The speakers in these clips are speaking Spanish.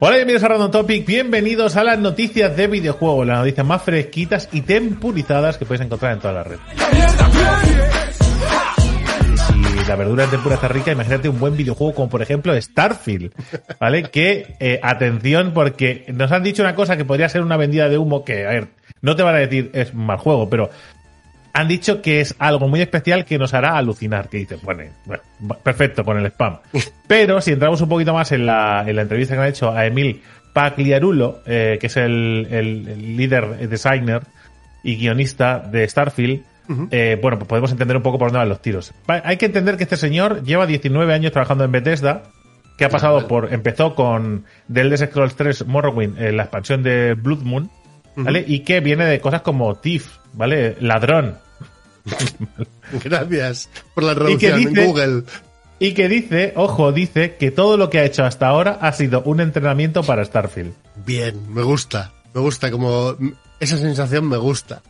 Hola, bienvenidos a Random Topic, bienvenidos a las noticias de videojuegos, las noticias más fresquitas y tempurizadas que podéis encontrar en toda la red. Si la verdura tempura está rica, imagínate un buen videojuego como por ejemplo Starfield, ¿vale? Que, eh, atención, porque nos han dicho una cosa que podría ser una vendida de humo que, a ver, no te van a decir es mal juego, pero han dicho que es algo muy especial que nos hará alucinar. Que dices, bueno, bueno, perfecto con el spam. Pero si entramos un poquito más en la, en la entrevista que han hecho a Emil Pagliarulo, eh, que es el, el- el líder designer y guionista de Starfield, eh, bueno, pues podemos entender un poco por dónde van los tiros. Hay que entender que este señor lleva 19 años trabajando en Bethesda, que ha pasado por, empezó con The Elder Scrolls 3 Morrowind, en la expansión de Blood Moon, ¿vale? Y que viene de cosas como Thief, ¿vale? Ladrón, Gracias por la traducción en Google. Y que dice, ojo, dice que todo lo que ha hecho hasta ahora ha sido un entrenamiento para Starfield. Bien, me gusta. Me gusta como esa sensación me gusta.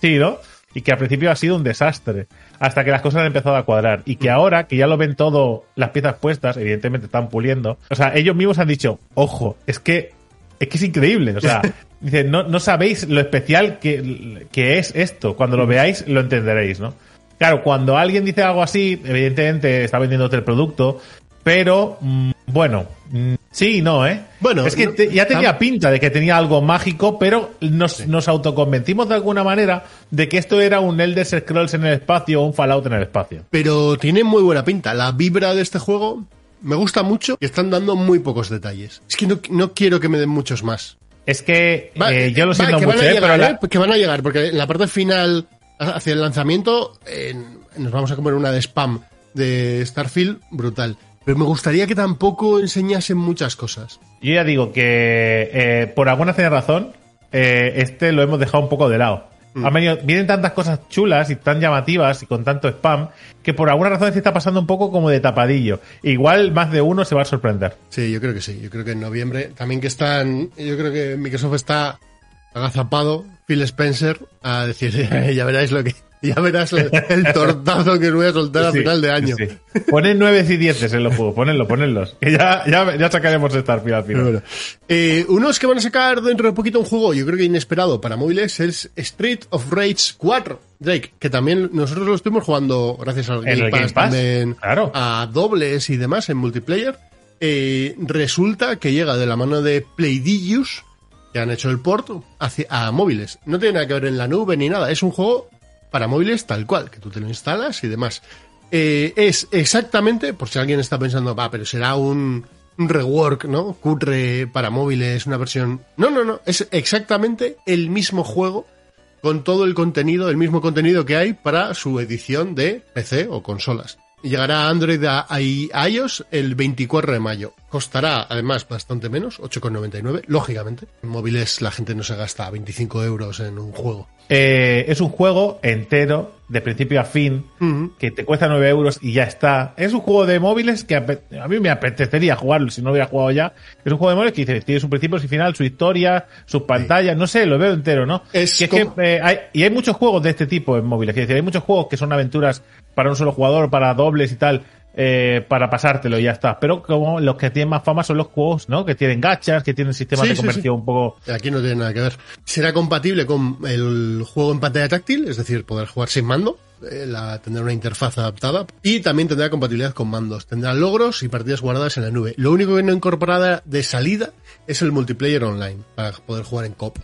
Sí, ¿no? Y que al principio ha sido un desastre, hasta que las cosas han empezado a cuadrar. Y que ahora, que ya lo ven todo, las piezas puestas, evidentemente están puliendo. O sea, ellos mismos han dicho, ojo, es que es que es increíble. O sea, no, no sabéis lo especial que, que es esto. Cuando lo veáis, lo entenderéis, ¿no? Claro, cuando alguien dice algo así, evidentemente está vendiéndote el producto, pero mm, bueno, mm, sí y no, ¿eh? Bueno, es que te- ya tenía pinta de que tenía algo mágico, pero nos, nos autoconvencimos de alguna manera de que esto era un Elder Scrolls en el espacio o un Fallout en el espacio. Pero tiene muy buena pinta. La vibra de este juego me gusta mucho y están dando muy pocos detalles. Es que no, no quiero que me den muchos más. Es que Va, eh, yo lo va, siento que mucho, van a ¿eh? llegar, pero la- ¿eh? que van a llegar, porque en la parte final, hacia el lanzamiento, eh, nos vamos a comer una de spam de Starfield brutal. Pero me gustaría que tampoco enseñasen muchas cosas. yo ya digo que eh, por alguna razón, este lo hemos dejado un poco de lado. Mm. Han venido- vienen tantas cosas chulas y tan llamativas y con tanto spam que por alguna razón se está pasando un poco como de tapadillo. Igual más de uno se va a sorprender. Sí, yo creo que sí. Yo creo que en noviembre también que están. Yo creo que Microsoft está agazapado, Phil Spencer, a decir, ya veráis lo que. Ya verás el, el tortazo que os voy a soltar a final de año. sí. Ponen 9 y 10 en los juegos, ponenlo, ponenlos. Que ya, ya, ya sacaremos Starfield al final. bueno. Eh, unos que van a sacar dentro de poquito un juego, yo creo que inesperado para móviles, es Street of Rage 4, Drake, que también nosotros lo estuvimos jugando gracias al Game Pass, Game Pass, también claro. a dobles y demás en multiplayer. Eh, resulta que llega de la mano de Playdigious, que han hecho el port hacia, a móviles. No tiene nada que ver en la nube ni nada, es un juego para móviles tal cual, que tú te lo instalas y demás. Eh, es exactamente, por si alguien está pensando, va, pero será un, un rework, ¿no? Cutre para móviles, una versión. No, no, no, es exactamente el mismo juego con todo el contenido, el mismo contenido que hay para su edición de PC o consolas. Llegará a Android a iOS el 24 de mayo. Costará además bastante menos, 8,99, lógicamente. En móviles la gente no se gasta 25 euros en un juego. Eh, es un juego entero, de principio a fin, que te cuesta 9 euros y ya está. Es un juego de móviles que a mí me apetecería jugarlo si no lo hubiera jugado ya. Es un juego de móviles que dice, tiene su principio, su final, su historia, sus pantallas, no sé, lo veo entero, ¿no? Es que es eh, hay, y hay muchos juegos de este tipo en móviles, que decir, hay muchos juegos que son aventuras para un solo jugador, para dobles y tal, eh, para pasártelo y ya está. Pero como los que tienen más fama son los juegos, ¿no? Que tienen gachas, que tienen sistemas Sí, de sí, sí. un poco Aquí no tiene nada que ver. Será compatible con el juego en pantalla táctil, es decir, poder jugar sin mando, eh, la, tendrá una interfaz adaptada y también tendrá compatibilidad con mandos. Tendrá logros y partidas guardadas en la nube. Lo único que no incorporará de salida es el multiplayer online para poder jugar en COP,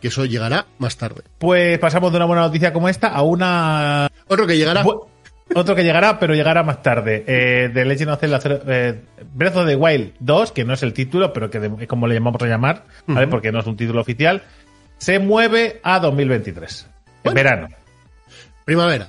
que eso llegará más tarde. Pues pasamos de una buena noticia como esta a una... Otro que llegará. bu- Otro que llegará, pero llegará más tarde. Eh, de Legend of Zelda eh, Breath of the Wild 2, que no es el título, pero que de- es como le llamamos a llamar, ¿vale? Porque no es un título oficial. Se mueve a 2023. En Bueno. verano. Primavera.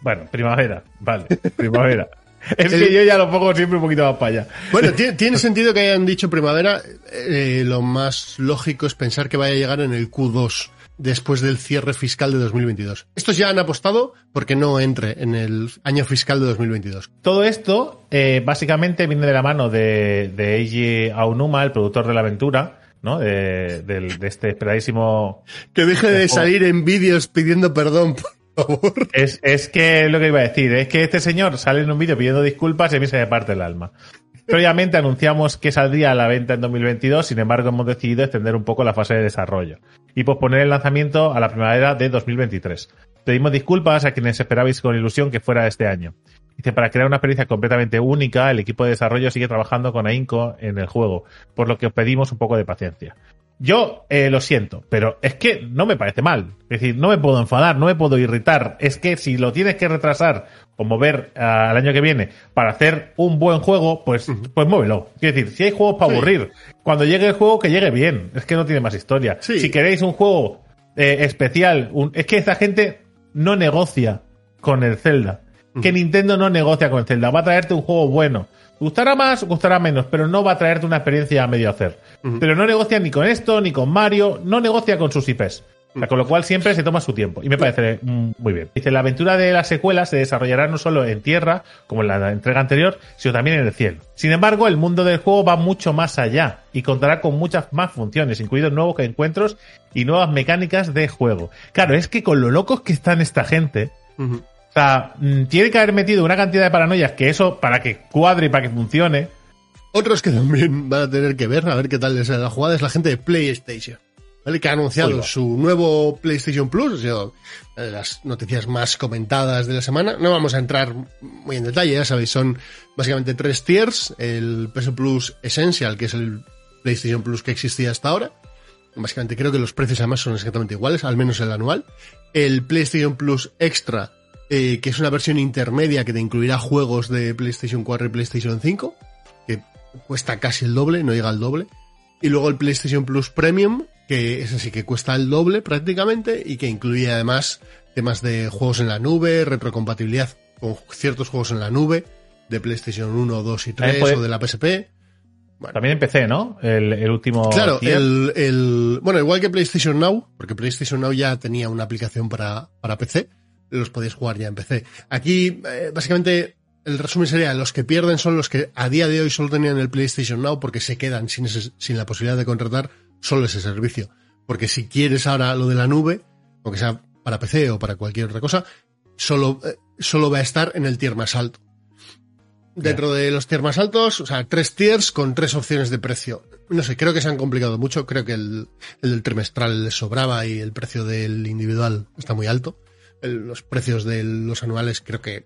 Bueno, primavera. Vale, primavera. es que yo ya lo pongo siempre un poquito más para allá. Bueno, tiene, tiene sentido que hayan dicho primavera. Eh, lo más lógico es pensar que vaya a llegar en el Q2 después del cierre fiscal de 2022. Estos ya han apostado porque no entre en el año fiscal de 2022. Todo esto, eh, básicamente, viene de la mano de, de Eiji Aonuma, el productor de la aventura, ¿no? De, este esperadísimo Que deje de salir en vídeos pidiendo perdón, por Es, es que lo que iba a decir, es que este señor sale en un vídeo pidiendo disculpas y a mí se me parte el alma. Previamente anunciamos que saldría a la venta en 2022, sin embargo hemos decidido extender un poco la fase de desarrollo y posponer el lanzamiento a la primavera de 2023. Pedimos disculpas a quienes esperabais con ilusión que fuera este año. Dice, para crear una experiencia completamente única, el equipo de desarrollo sigue trabajando con AINCO en el juego, por lo que os pedimos un poco de paciencia. Yo eh, lo siento, pero es que no me parece mal. Es decir, no me puedo enfadar, no me puedo irritar. Es que si lo tienes que retrasar o mover ah, al año que viene para hacer un buen juego, pues, pues muévelo. Es decir, si hay juegos para Sí. aburrir, cuando llegue el juego, que llegue bien. Es que no tiene más historia. Sí. Si queréis un juego eh, especial, un- es que esta gente no negocia con el Zelda. Que Nintendo no negocia con el Zelda. Va a traerte un juego bueno. Gustará más, gustará menos, pero no va a traerte una experiencia a medio hacer. Pero no negocia ni con esto, ni con Mario, no negocia con sus IPs. O sea, con lo cual siempre se toma su tiempo. Y me parece muy bien. Dice, la aventura de la secuela se desarrollará no solo en tierra, como en la entrega anterior, sino también en el cielo. Sin embargo, el mundo del juego va mucho más allá y contará con muchas más funciones, incluidos nuevos encuentros y nuevas mecánicas de juego. Claro, es que con lo locos que están esta gente. O sea, mm, tiene que haber metido una cantidad de paranoias que eso, para que cuadre y para que funcione, Otros que también van a tener que ver, a ver qué tal les la jugada, es la gente de PlayStation. ¿vale? Que ha anunciado Oiga. su nuevo PlayStation Plus, ha sido una de las noticias más comentadas de la semana. No vamos a entrar muy en detalle, ya sabéis, son básicamente tres tiers. El PS Plus Essential, que es el PlayStation Plus que existía hasta ahora. Básicamente creo que los precios además son exactamente iguales, al menos el anual. El PlayStation Plus Extra, eh, que es una versión intermedia que te incluirá juegos de PlayStation 4 y PlayStation 5, que cuesta casi el doble, no llega al doble. Y luego el PlayStation Plus Premium, que es así que cuesta el doble prácticamente y que incluye además temas de juegos en la nube, retrocompatibilidad con ciertos juegos en la nube, de PlayStation 1, 2 y 3 También puede- o de la PSP. también empecé, ¿no? El, el último. Claro, el, el- bueno, igual que PlayStation Now, porque PlayStation Now ya tenía una aplicación para, para PC, los podéis jugar ya en PC. Aquí, eh, básicamente, el resumen sería, los que pierden son los que a día de hoy solo tenían el PlayStation Now porque se quedan sin, ese- sin la posibilidad de contratar solo ese servicio. Porque si quieres ahora lo de la nube, aunque sea para PC o para cualquier otra cosa, solo, eh, solo va a estar en el tier más alto. Dentro de los tiers más altos, o sea, tres tiers con tres opciones de precio. No sé, creo que se han complicado mucho. Creo que el, el del trimestral sobraba y el precio del individual está muy alto. El- los precios de los anuales creo que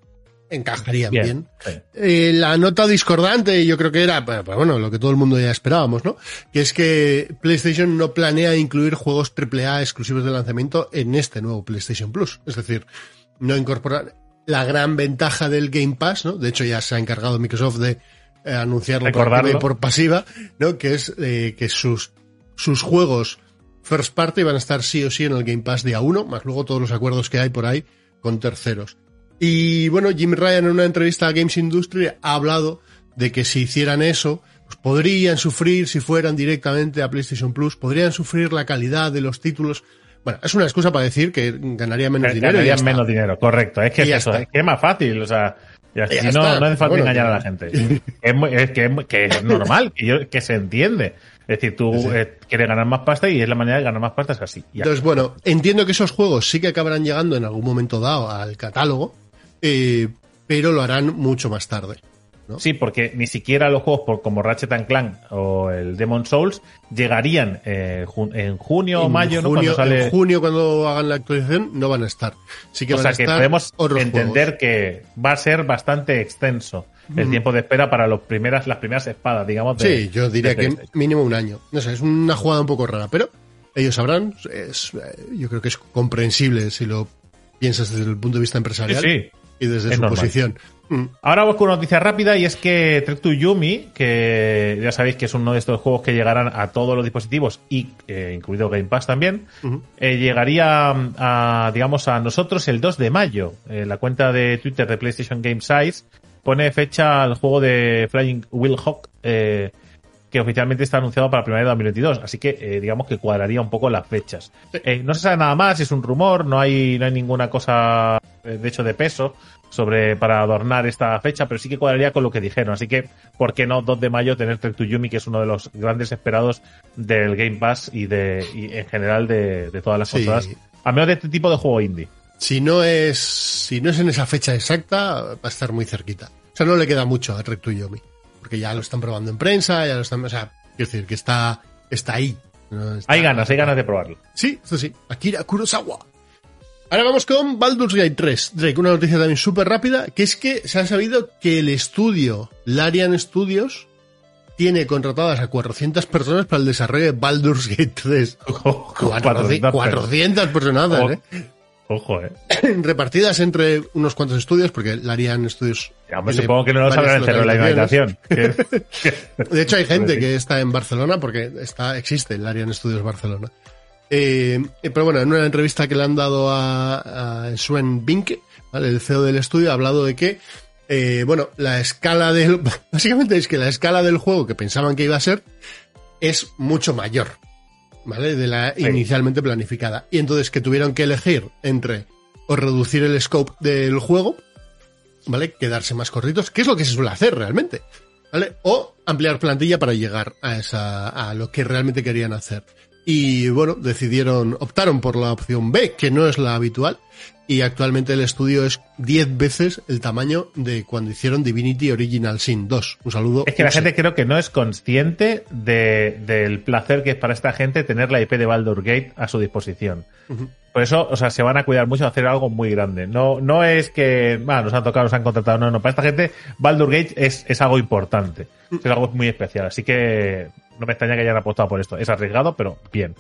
encajarían bien. Bien. sí. Eh, la nota discordante, yo creo que era, pues, bueno, lo que todo el mundo ya esperábamos, ¿no? Que es que PlayStation no planea incluir juegos AAA exclusivos de lanzamiento en este nuevo PlayStation Plus. Es decir, no incorporar la gran ventaja del Game Pass, ¿no? De hecho, ya se ha encargado Microsoft de eh, anunciarlo por por pasiva, ¿no? Que es eh, que sus, sus juegos first party van a estar sí o sí en el Game Pass día uno, más luego todos los acuerdos que hay por ahí con terceros. Y bueno, Jim Ryan en una entrevista a Games Industry ha hablado de que si hicieran eso, pues podrían sufrir si fueran directamente a PlayStation Plus, podrían sufrir la calidad de los títulos. Bueno, es una excusa para decir que ganaría menos dinero. Ganarían menos dinero, correcto. Es que es eso, es que es más fácil, o sea, ya- Ya si está, no, no hace falta bueno, engañar a la gente. Es, muy- es que, es, muy- que es normal, que, yo- que se entiende. Es decir, tú Sí. eh, quieres ganar más pasta y es la manera de ganar más pasta, es así. Ya. Entonces, bueno, entiendo que esos juegos sí que acabarán llegando en algún momento dado al catálogo, eh, pero lo harán mucho más tarde. ¿No? Sí, porque ni siquiera los juegos por, como Ratchet and Clank o el Demon Souls llegarían eh, en junio o mayo, ¿no? junio, Cuando sale. en junio, cuando hagan la actualización, no van a estar. Sí que o van sea a que podemos entender juegos. que va a ser bastante extenso el tiempo de espera para los primeras, las primeras espadas, digamos. de- Sí, yo diría que mínimo un año. No sé, es una jugada un poco rara, pero ellos sabrán. Es, eh, yo creo que es comprensible si lo piensas desde el punto de vista Sí, empresarial sí. y desde es su normal. posición. Ahora vamos con una noticia rápida y es que Trek to Yumi, que ya sabéis que es uno de estos juegos que llegarán a todos los dispositivos y eh, incluido Game Pass también, eh, llegaría a, digamos, a nosotros el 2 de mayo. Eh, la cuenta de Twitter de PlayStation Game Size pone fecha al juego de Flying Will Hawk, eh, que oficialmente está anunciado para primavera de 2022. Así que, digamos que cuadraría un poco las fechas. No se sabe nada más, es un rumor, no hay, no hay ninguna cosa, de hecho, de peso sobre para adornar esta fecha, pero sí que cuadraría con lo que dijeron. Así que, ¿por qué no 2 de mayo tener Trek to Yumi, que es uno de los grandes esperados del Game Pass y de y en general de, de todas las Sí. consolas? Al menos de este tipo de juego indie. Si no es si no es en esa fecha exacta, va a estar muy cerquita. O sea, no le queda mucho a Trek to Yomi. porque ya lo están probando en prensa, ya lo están, o sea, quiero decir que está, está ahí. ¿no? Está- Hay ganas, hay ganas de probarlo. Sí, eso sí. Akira Kurosawa. Ahora vamos con Baldur's Gate 3. Drake, una noticia también súper rápida, que es que se ha sabido que el estudio, Larian Studios, tiene contratadas a 400 personas para el desarrollo de Baldur's Gate 3. 400, 400 personas, Ojo, ¿eh? Ojo, eh. Repartidas entre unos cuantos estudios, porque Larian Studios... Ya, tiene supongo que no lo varias sabrán encerrar en la. Que- De hecho, hay gente que está en Barcelona porque está, existe el Arian Studios Barcelona. Eh, eh, pero bueno, en una entrevista que le han dado a, a Sven Binke, ¿vale? el CEO del estudio, ha hablado de que, eh, bueno, la escala del, básicamente es que la escala del juego que pensaban que iba a ser es mucho mayor, ¿vale? De la Sí. inicialmente planificada. Y entonces que tuvieron que elegir entre o reducir el scope del juego, ¿vale? Quedarse más cortitos, que es lo que se suele hacer realmente, ¿vale? O ampliar plantilla para llegar a esa, a lo que realmente querían hacer. Y bueno, decidieron, optaron por la opción B, que no es la habitual, y actualmente el estudio es 10 veces el tamaño de cuando hicieron Divinity Original Sin 2. Un saludo. Es que la gente creo que no es consciente de- del placer que es para esta gente tener la IP de Baldur Gate a su disposición. Por eso, o sea, se van a cuidar mucho de hacer algo muy grande. No, no es que, bueno, nos han tocado, nos han contratado, no, no. Para esta gente, Baldur Gate es, es algo importante. Es algo muy especial. Así que no me extraña que hayan apostado por esto. Es arriesgado, pero bien.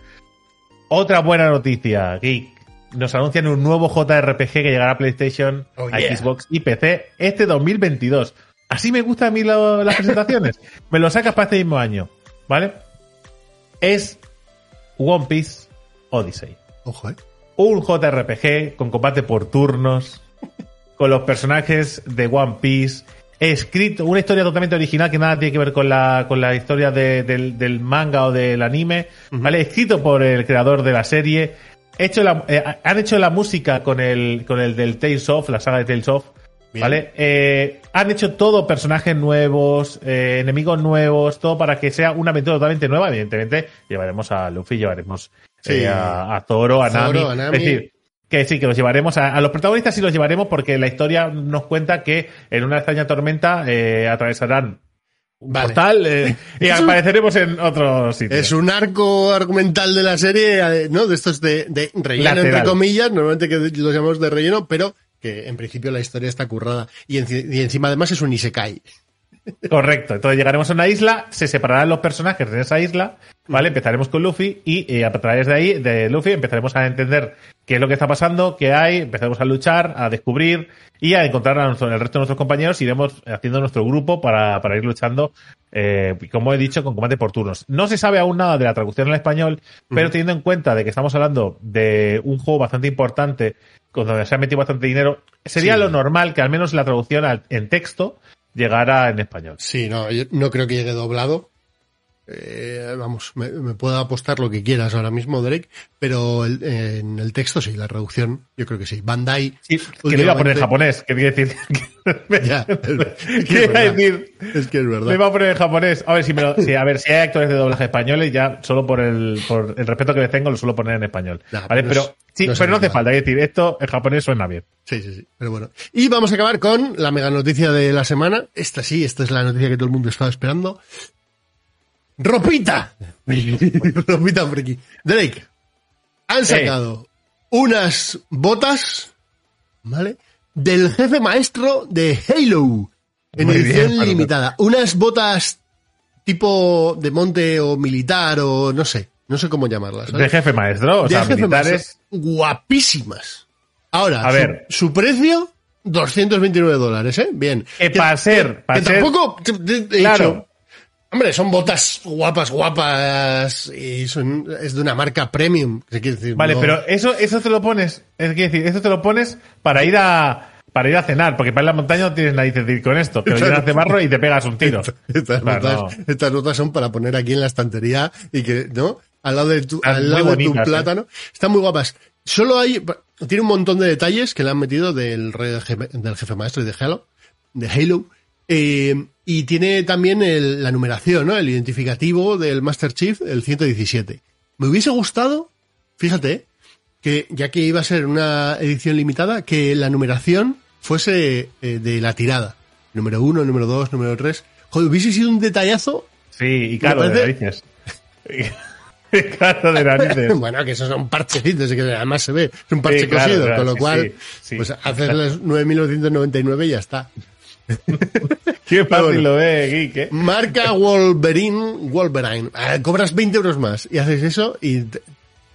Otra buena noticia, Geek. Nos anuncian un nuevo JRPG que llegará a PlayStation, Oh, a yeah. Xbox y PC este 2022. Así me gustan a mí lo- las presentaciones. me lo sacas para este mismo año, ¿vale? Es One Piece Odyssey. Ojo, eh. Un JRPG con combate por turnos, con los personajes de One Piece, escrito, una historia totalmente original que nada tiene que ver con la, con la historia de- del, del manga o del anime, ¿vale? Escrito por el creador de la serie, hecho la- eh, han hecho la música con el, con el del Tales of, la saga de Tales of, Bien. ¿vale? Eh, han hecho todo personajes nuevos, eh, enemigos nuevos, todo para que sea una aventura totalmente nueva. Evidentemente, llevaremos a Luffy, llevaremos Sí. a, a Zoro, a Nami. Zoro, a Nami. Es decir, que sí, que los llevaremos a, a los protagonistas sí los llevaremos porque la historia nos cuenta que en una extraña tormenta eh, atravesarán un Vale. portal eh, y apareceremos en otro sitio. Es un arco argumental de la serie, eh, ¿no? De estos de, de relleno, Lateral. entre comillas, normalmente que los llamamos de relleno, pero que en principio la historia está currada. Y encima además es un Isekai. Correcto. Entonces llegaremos a una isla, se separarán los personajes de esa isla, ¿vale? Empezaremos con Luffy y eh, a través de ahí, de Luffy, empezaremos a entender qué es lo que está pasando, qué hay, empezaremos a luchar, a descubrir y a encontrar a nuestro- el resto de nuestros compañeros. Iremos haciendo nuestro grupo para, para ir luchando, eh, como he dicho, con combate por turnos. No se sabe aún nada de la traducción al español, pero teniendo en cuenta de que estamos hablando de un juego bastante importante, con donde se ha metido bastante dinero, sería Sí. lo normal que al menos la traducción al- en texto llegara en español. Sí, no, yo no creo que llegue doblado. Eh, vamos, me, me puedo apostar lo que quieras ahora mismo, Drake, pero el- en el texto sí, la traducción, yo creo que sí. Bandai. Sí, que lo iba a poner en japonés, que quiere decir. Ya, es que ¿Qué es iba a verdad. decir? Es que es verdad. Me iba a poner en japonés. A ver si me lo, si, a ver si hay actores de doblaje españoles, ya solo por el, por el respeto que les tengo lo suelo poner en español. Ya, ¿Vale? pero sí, no pero no hace falta. Es decir, esto en japonés suena bien. Sí, sí, sí. Pero bueno. Y vamos a acabar con la mega noticia de la semana. Esta sí, esta es la noticia que todo el mundo estaba esperando. ¡Ropita! Ropita friki. Drake. Han sacado unas botas, ¿vale? Del jefe maestro de Halo. En Muy edición bien, limitada. Unas botas tipo de monte o militar o no sé. No sé cómo llamarlas. ¿sabes? De jefe maestro, o de sea, jefe militares. maestro, guapísimas. Ahora, A su- ver. su, precio, 229 dólares, ¿eh? Bien. Que para ser- para que ser- tampoco, te- te he Claro. dicho, hombre, son botas guapas, guapas, y son, es de una marca premium. decir, Vale, no- pero eso, eso te lo pones, es decir, eso te lo pones para ir a, para ir a cenar, porque para ir a la montaña no tienes narices de ir con esto. Te lo llenas de barro y te pegas un tiro. Estas, Claro, notas, no. estas notas son para poner aquí en la estantería y que, ¿no? Al lado de tu, Están al lado de tu ¿eh? plátano. Están muy guapas. Solo hay, tiene un montón de detalles que le han metido del, rey del, jefe, del jefe maestro y de Halo, de Halo. Eh, y tiene también el- la numeración, ¿no? El identificativo del Master Chief, el 117. Me hubiese gustado, fíjate, que ya que iba a ser una edición limitada, que la numeración fuese eh, de la tirada. Número uno, número dos, número tres. Joder, hubiese sido un detallazo. Sí, y caro de narices. caro de narices. bueno, que esos son parchecitos, que además se ve, es un parche Sí, claro, cosido, claro, con lo sí, cual, sí, pues haces las 9.999 y ya está. Qué fácil bueno. lo ve, Geek, ¿eh? Marca Wolverine, Wolverine. Ah, cobras 20 euros más y haces eso y te,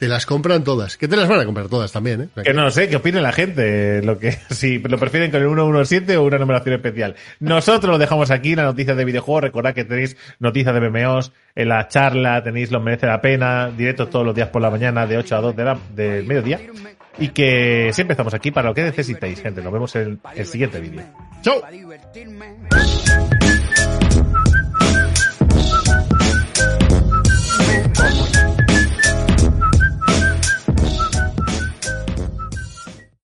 te las compran todas. Que te las van a comprar todas también, ¿eh? Que no sé, ¿qué opine la gente? Lo que, si lo prefieren con el 117 o una numeración especial. Nosotros lo dejamos aquí, la noticia de videojuegos. Recordad que tenéis noticias de MMOs en la charla, tenéis Lo Merece la Pena, directos todos los días por la mañana de 8 a 2 de la, del mediodía. Y que siempre estamos aquí para lo que necesitéis, gente. Nos vemos en el siguiente vídeo. Divertirme.